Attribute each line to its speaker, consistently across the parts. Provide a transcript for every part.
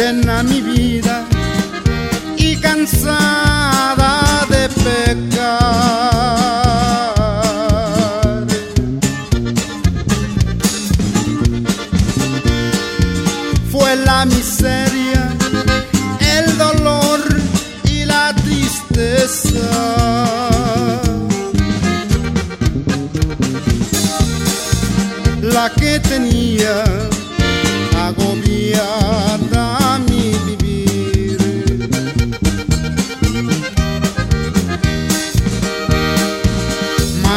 Speaker 1: llena mi vida y cansada de pecar. Fue la miseria, el dolor y la tristeza. La que tenía agobiada.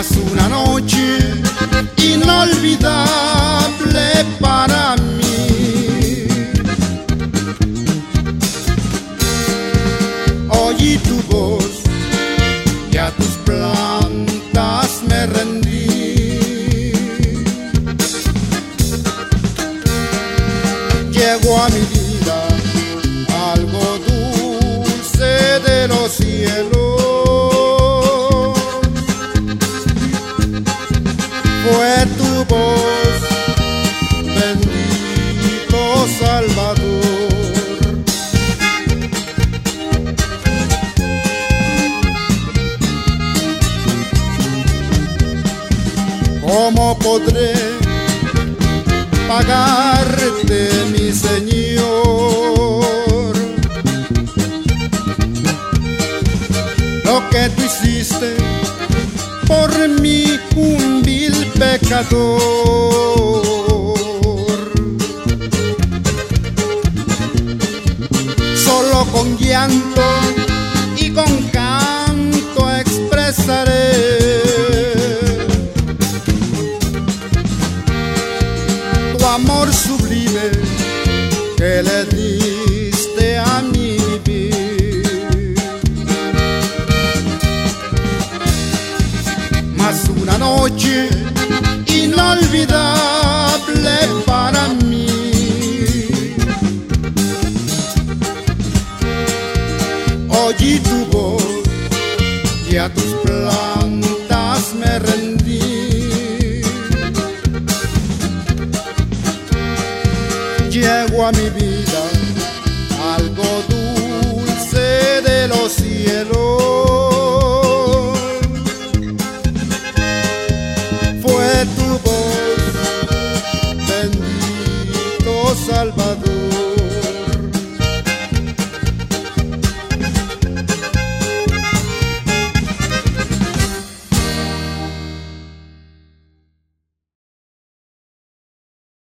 Speaker 1: Más una noche inolvidable para mí. Oí tu voz y a tus plantas me rendí. Llegó a mi vida fue tu voz, bendito Salvador. ¿Cómo podré pagarte, mi Señor? Lo que tú hiciste por mí un Solo con llanto y con canto expresaré tu amor sublime que le diste a mi. Más una noche inolvidable para mí. Oí tu voz y a tus plantas me rendí. Llego a mi vida